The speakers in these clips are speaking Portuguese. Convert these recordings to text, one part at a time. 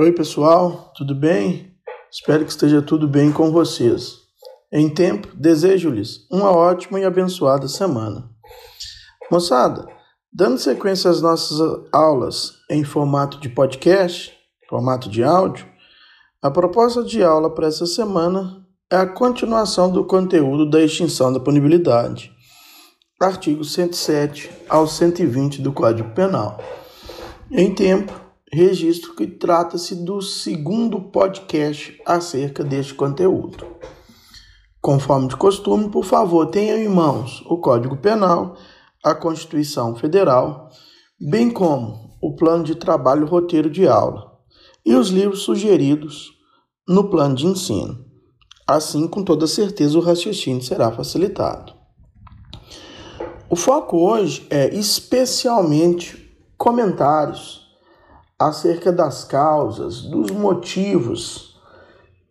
Oi, pessoal, tudo bem? Espero que esteja tudo bem com vocês. Em tempo, desejo-lhes uma ótima e abençoada semana. Moçada, dando sequência às nossas aulas em formato de podcast, formato de áudio, a proposta de aula para essa semana é a continuação do conteúdo da extinção da punibilidade, artigos 107 ao 120 do Código Penal. Em tempo, registro que trata-se do segundo podcast acerca deste conteúdo. Conforme de costume, por favor, tenha em mãos o Código Penal, a Constituição Federal, bem como o plano de trabalho roteiro de aula e os livros sugeridos no plano de ensino. Assim, com toda certeza, o raciocínio será facilitado. O foco hoje é especialmente comentários acerca das causas, dos motivos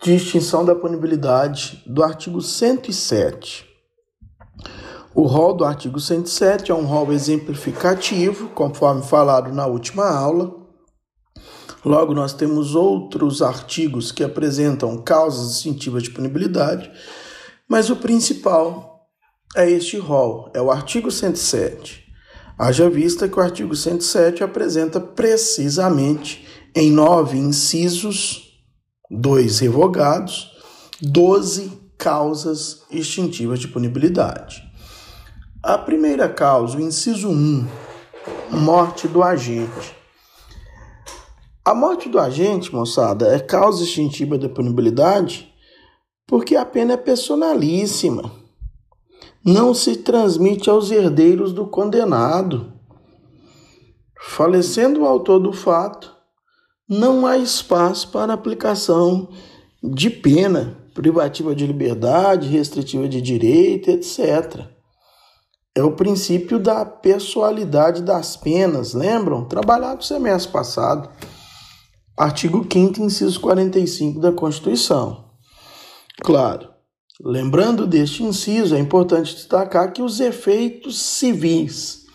de extinção da punibilidade do artigo 107. O rol do artigo 107 é um rol exemplificativo, conforme falado na última aula. Logo, nós temos outros artigos que apresentam causas distintivas de punibilidade, mas o principal é este rol, é o artigo 107. Haja vista que o artigo 107 apresenta precisamente em nove incisos, dois revogados, doze causas extintivas de punibilidade. A primeira causa, o inciso 1, morte do agente. A morte do agente, moçada, é causa extintiva da punibilidade porque a pena é personalíssima não se transmite aos herdeiros do condenado. Falecendo o autor do fato, não há espaço para aplicação de pena privativa de liberdade, restritiva de direito, etc. É o princípio da pessoalidade das penas, lembram? Trabalhado semestre passado. Artigo 5 inciso 45 da Constituição. Claro, Lembrando deste inciso, é importante destacar que os efeitos civis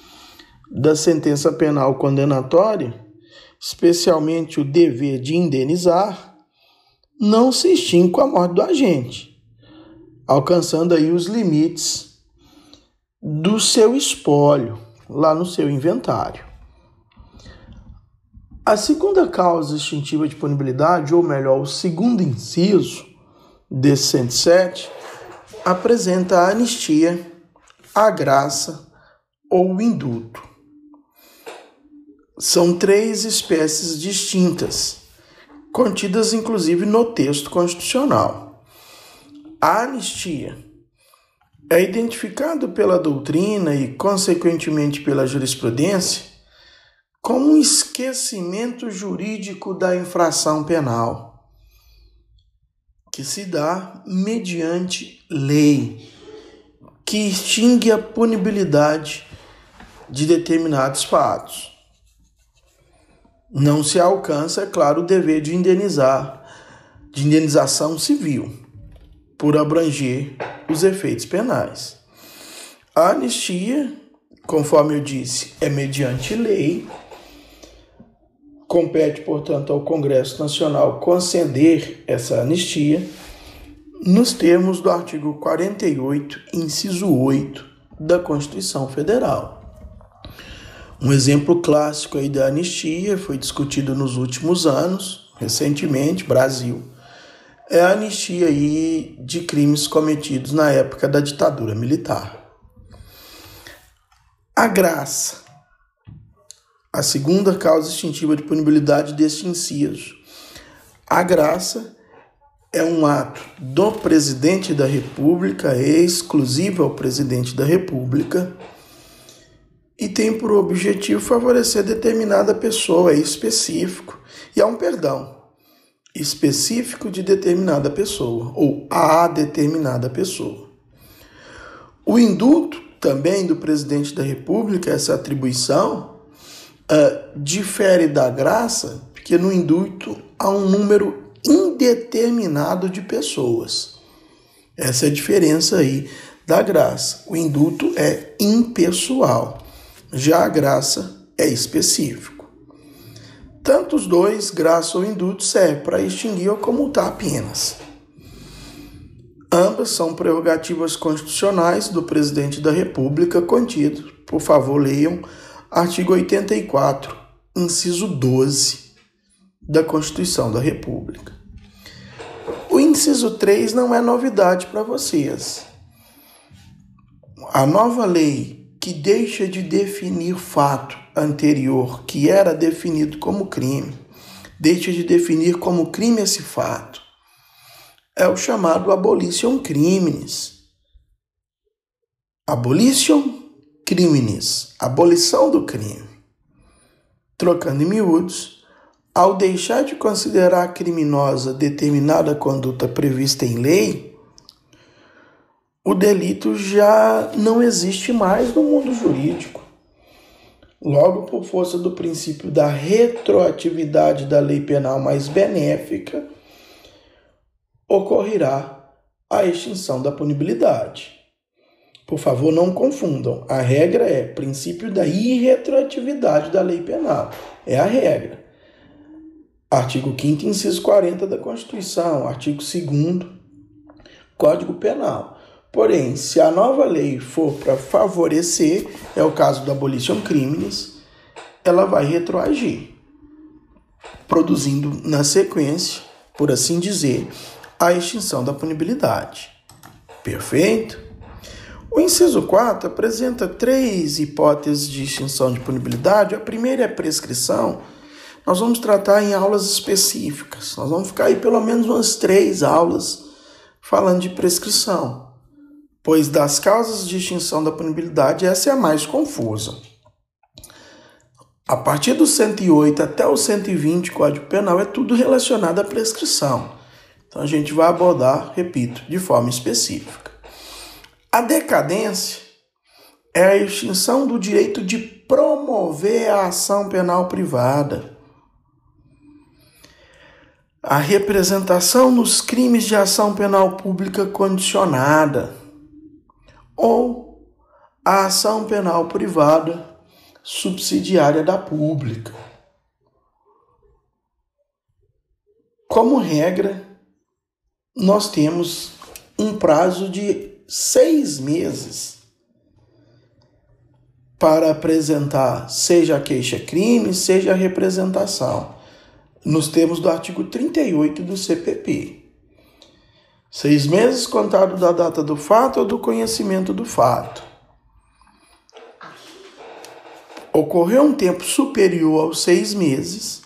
da sentença penal condenatória, especialmente o dever de indenizar, não se extingue com a morte do agente, alcançando aí os limites do seu espólio lá no seu inventário. A segunda causa extintiva de punibilidade, ou melhor, o segundo inciso, desse 107 apresenta a anistia, a graça ou o indulto. São três espécies distintas, contidas inclusive no texto constitucional. A anistia é identificado pela doutrina e, consequentemente, pela jurisprudência como um esquecimento jurídico da infração penal que se dá mediante lei, que extingue a punibilidade de determinados fatos. Não se alcança, é claro, o dever de indenizar, de indenização civil, por abranger os efeitos penais. A anistia, conforme eu disse, é mediante lei Compete, portanto, ao Congresso Nacional conceder essa anistia nos termos do artigo 48, inciso 8 da Constituição Federal. Um exemplo clássico aí da anistia foi discutido nos últimos anos, recentemente, Brasil, é a anistia aí de crimes cometidos na época da ditadura militar. A graça a segunda causa extintiva de punibilidade deste inciso. A graça é um ato do presidente da República, é exclusivo ao presidente da República, e tem por objetivo favorecer determinada pessoa, é específico, e há um perdão específico de determinada pessoa, ou a determinada pessoa. O indulto também do presidente da República, essa atribuição, uh, difere da graça porque no indulto há um número indeterminado de pessoas. Essa é a diferença aí da graça. O indulto é impessoal, já a graça é específico. Tanto os dois, graça ou indulto, serve para extinguir ou comutar apenas. Ambas são prerrogativas constitucionais do presidente da República, contido, por favor, leiam, artigo 84, inciso 12 da Constituição da República. O inciso 3 não é novidade para vocês. A nova lei que deixa de definir fato anterior que era definido como crime, deixa de definir como crime esse fato. É o chamado abolition criminis. Abolition criminis, abolição do crime. Trocando em miúdos, ao deixar de considerar criminosa determinada conduta prevista em lei, o delito já não existe mais no mundo jurídico. Logo, por força do princípio da retroatividade da lei penal mais benéfica, ocorrerá a extinção da punibilidade. Por favor, não confundam. A regra é princípio da irretroatividade da lei penal. É a regra. Artigo 5 inciso 40 da Constituição, artigo 2 Código Penal. Porém, se a nova lei for para favorecer, é o caso da abolition crimes, ela vai retroagir, produzindo na sequência, por assim dizer, a extinção da punibilidade. Perfeito? O inciso 4 apresenta três hipóteses de extinção de punibilidade. A primeira é a prescrição, nós vamos tratar em aulas específicas. Nós vamos ficar aí pelo menos umas três aulas falando de prescrição, pois das causas de extinção da punibilidade, essa é a mais confusa. A partir do 108 até o 120 Código Penal é tudo relacionado à prescrição. Então a gente vai abordar, repito, de forma específica. A decadência é a extinção do direito de promover a ação penal privada a representação nos crimes de ação penal pública condicionada ou a ação penal privada subsidiária da pública. Como regra, nós temos um prazo de seis meses para apresentar, seja a queixa-crime, seja a representação nos termos do artigo 38 do CPP. Seis meses contado da data do fato ou do conhecimento do fato. Ocorreu um tempo superior aos seis meses,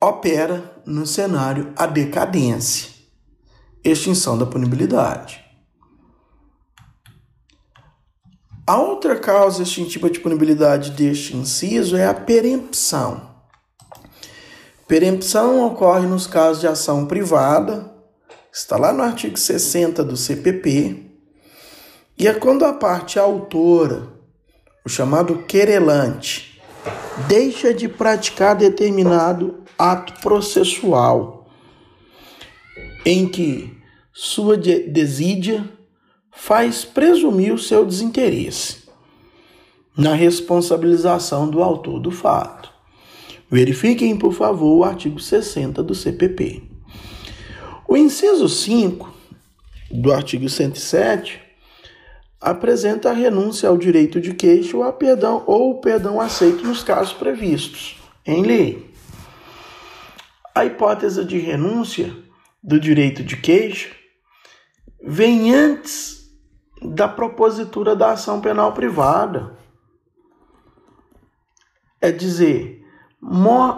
opera no cenário a decadência, extinção da punibilidade. A outra causa extintiva de punibilidade deste inciso é a perempção. Perempção ocorre nos casos de ação privada, está lá no artigo 60 do CPP, e é quando a parte autora, o chamado querelante, deixa de praticar determinado ato processual, em que sua desídia faz presumir o seu desinteresse na responsabilização do autor do fato. Verifiquem, por favor, o artigo 60 do CPP. O inciso 5 do artigo 107 apresenta a renúncia ao direito de queixa ou a perdão ou o perdão aceito nos casos previstos em lei. A hipótese de renúncia do direito de queixa vem antes da propositura da ação penal privada. É dizer,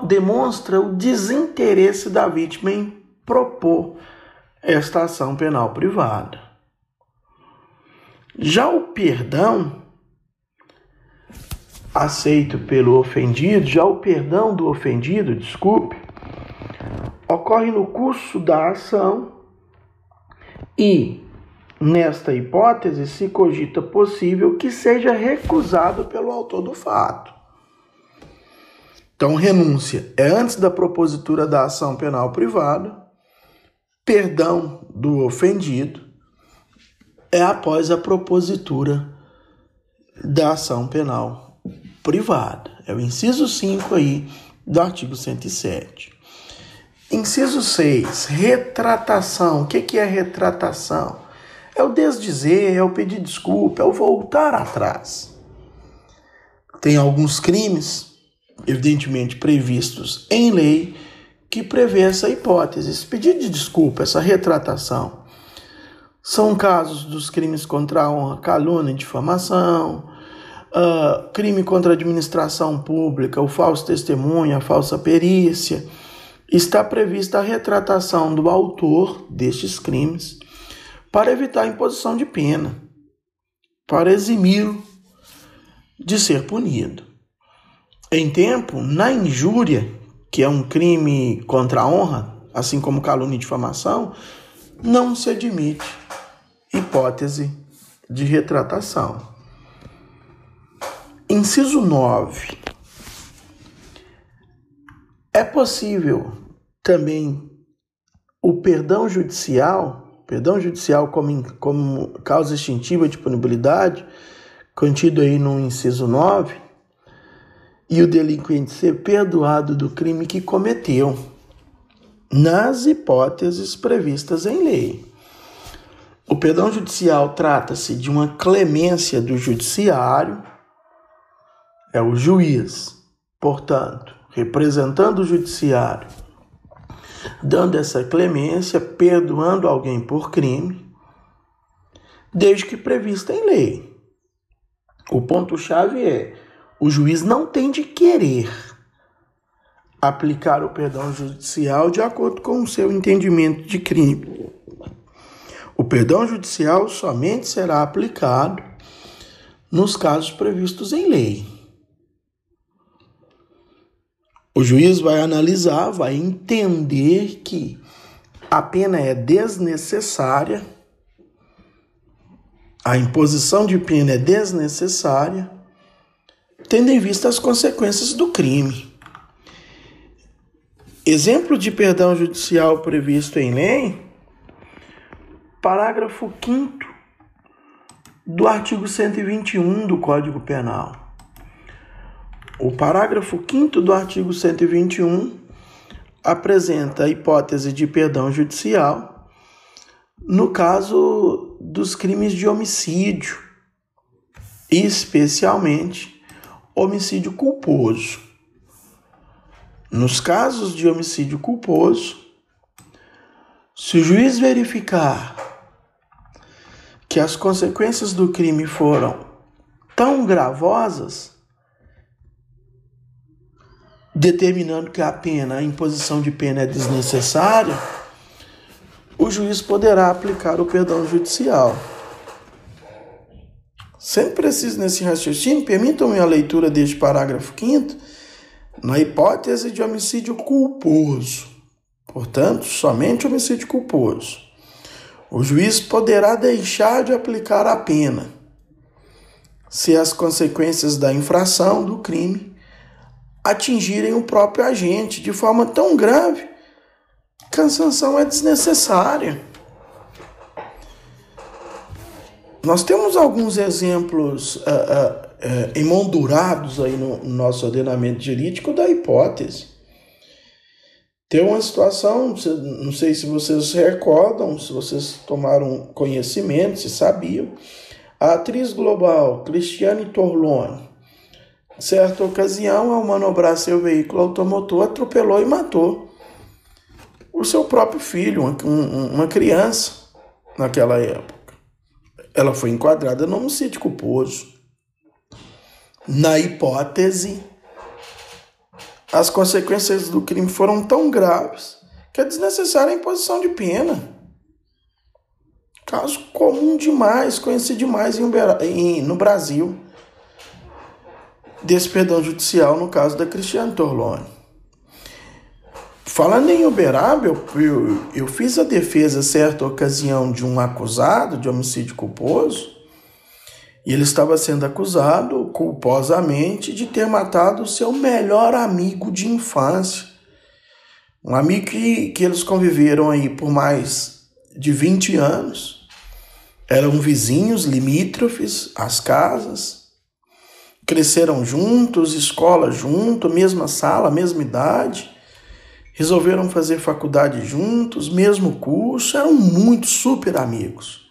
demonstra o desinteresse da vítima em propor esta ação penal privada. Já o perdão aceito pelo ofendido, já o perdão do ofendido, desculpe, ocorre no curso da ação e, nesta hipótese, se cogita possível que seja recusado pelo autor do fato. Então, renúncia é antes da propositura da ação penal privada, perdão do ofendido é após a propositura da ação penal privada. É o inciso 5 aí do artigo 107. Inciso 6, retratação. O que é retratação? É o desdizer, é o pedir desculpa, é o voltar atrás. Tem alguns crimes, evidentemente previstos em lei, que prevê essa hipótese, esse pedido de desculpa, essa retratação. São casos dos crimes contra a honra, calúnia difamação, uh, crime contra a administração pública, o falso testemunho, a falsa perícia. Está prevista a retratação do autor destes crimes para evitar a imposição de pena, para eximi-lo de ser punido. Em tempo, na injúria, que é um crime contra a honra, assim como calúnia e difamação, não se admite hipótese de retratação. Inciso 9. É possível também o perdão judicial, perdão judicial como, como causa extintiva de punibilidade, contido aí no inciso 9, e o delinquente ser perdoado do crime que cometeu, nas hipóteses previstas em lei. O perdão judicial trata-se de uma clemência do judiciário é o juiz, portanto, representando o judiciário, dando essa clemência, perdoando alguém por crime, desde que prevista em lei. O ponto-chave é: o juiz não tem de querer aplicar o perdão judicial de acordo com o seu entendimento de crime. O perdão judicial somente será aplicado nos casos previstos em lei. O juiz vai analisar, vai entender que a pena é desnecessária, a imposição de pena é desnecessária, tendo em vista as consequências do crime. Exemplo de perdão judicial previsto em lei, parágrafo 5 do artigo 121 do Código Penal. O parágrafo 5 do artigo 121 apresenta a hipótese de perdão judicial no caso dos crimes de homicídio, especialmente homicídio culposo. Nos casos de homicídio culposo, se o juiz verificar que as consequências do crime foram tão gravosas, determinando que a pena, a imposição de pena é desnecessária, o juiz poderá aplicar o perdão judicial. Sempre preciso nesse raciocínio, permitam-me a leitura deste parágrafo 5 na hipótese de homicídio culposo. Portanto, somente homicídio culposo. O juiz poderá deixar de aplicar a pena se as consequências da infração do crime atingirem o próprio agente de forma tão grave que a sanção é desnecessária. Nós temos alguns exemplos uh, uh, emoldurados aí no nosso ordenamento jurídico da hipótese. Tem uma situação, não sei se vocês recordam, se vocês tomaram conhecimento, se sabiam, a atriz global Cristiane Torlone, certa ocasião, ao manobrar seu veículo automotor, atropelou e matou o seu próprio filho, uma, uma criança, naquela época. Ela foi enquadrada no homicídio culposo. Na hipótese, as consequências do crime foram tão graves que é desnecessária a imposição de pena. Caso comum demais, conhecido demais em, no Brasil desse perdão judicial no caso da Cristiane Torlone. Falando em Uberaba, eu, eu, eu, fiz a defesa certa ocasião de um acusado de homicídio culposo e ele estava sendo acusado culposamente de ter matado o seu melhor amigo de infância. Um amigo que, que eles conviveram aí por mais de 20 anos. Eram vizinhos limítrofes às casas cresceram juntos, escola junto, mesma sala, mesma idade, resolveram fazer faculdade juntos, mesmo curso, eram muito super amigos.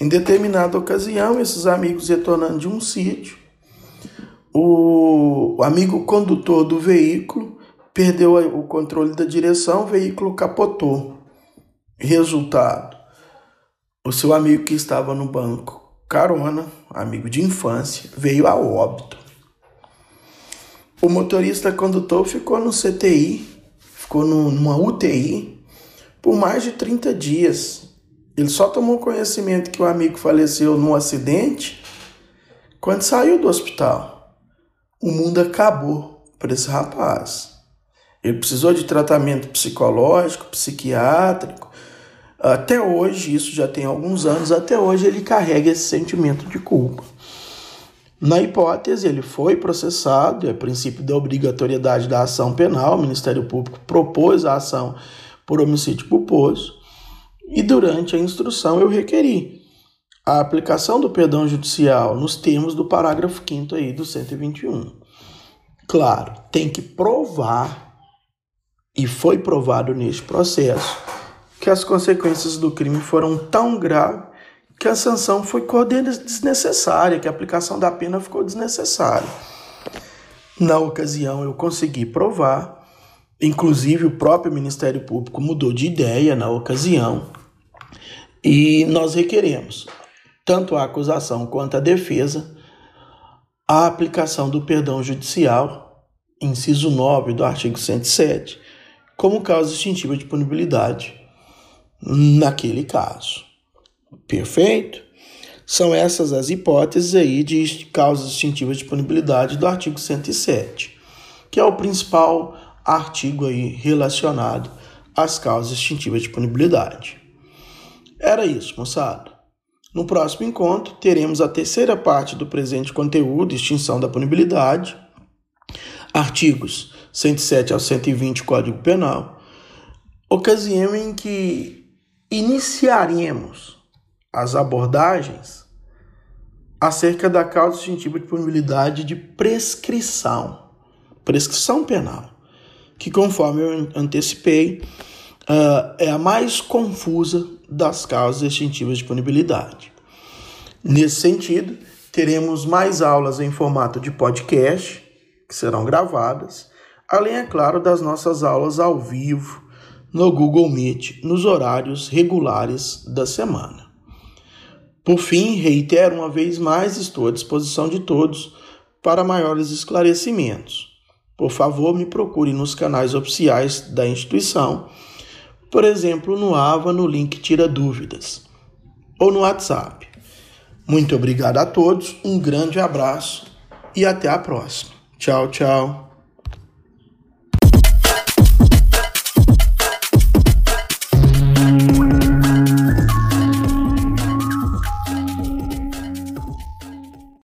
Em determinada ocasião, esses amigos retornando de um sítio, o amigo condutor do veículo perdeu o controle da direção, o veículo capotou. Resultado: o seu amigo que estava no banco carona, amigo de infância, veio a óbito. O motorista condutor ficou no CTI, ficou numa UTI por mais de 30 dias. Ele só tomou conhecimento que o amigo faleceu num acidente quando saiu do hospital. O mundo acabou para esse rapaz. Ele precisou de tratamento psicológico, psiquiátrico, até hoje, isso já tem alguns anos, até hoje ele carrega esse sentimento de culpa. Na hipótese, ele foi processado, é princípio da obrigatoriedade da ação penal, o Ministério Público propôs a ação por homicídio culposo, e durante a instrução eu requeri a aplicação do perdão judicial nos termos do parágrafo 5 aí do 121. Claro, tem que provar, e foi provado neste processo, que as consequências do crime foram tão graves que a sanção foi desnecessária, que a aplicação da pena ficou desnecessária. Na ocasião, eu consegui provar, inclusive o próprio Ministério Público mudou de ideia na ocasião, e nós requeremos, tanto a acusação quanto a defesa, a aplicação do perdão judicial, inciso 9 do artigo 107, como causa extintiva de punibilidade naquele caso. Perfeito? São essas as hipóteses aí de causas distintivas de punibilidade do artigo 107, que é o principal artigo aí relacionado às causas distintivas de punibilidade. Era isso, moçada. No próximo encontro, teremos a terceira parte do presente conteúdo, extinção da punibilidade, artigos 107 ao 120 Código Penal, ocasião em que iniciaremos as abordagens acerca da causa distintiva de punibilidade de prescrição, prescrição penal, que, conforme eu antecipei, uh, é a mais confusa das causas distintivas de punibilidade. Nesse sentido, teremos mais aulas em formato de podcast, que serão gravadas, além, é claro, das nossas aulas ao vivo no Google Meet nos horários regulares da semana. Por fim, reitero uma vez mais, estou à disposição de todos para maiores esclarecimentos. Por favor, me procure nos canais oficiais da instituição, por exemplo, no AVA, no link Tira Dúvidas, ou no WhatsApp. Muito obrigado a todos, um grande abraço e até a próxima. Tchau, tchau.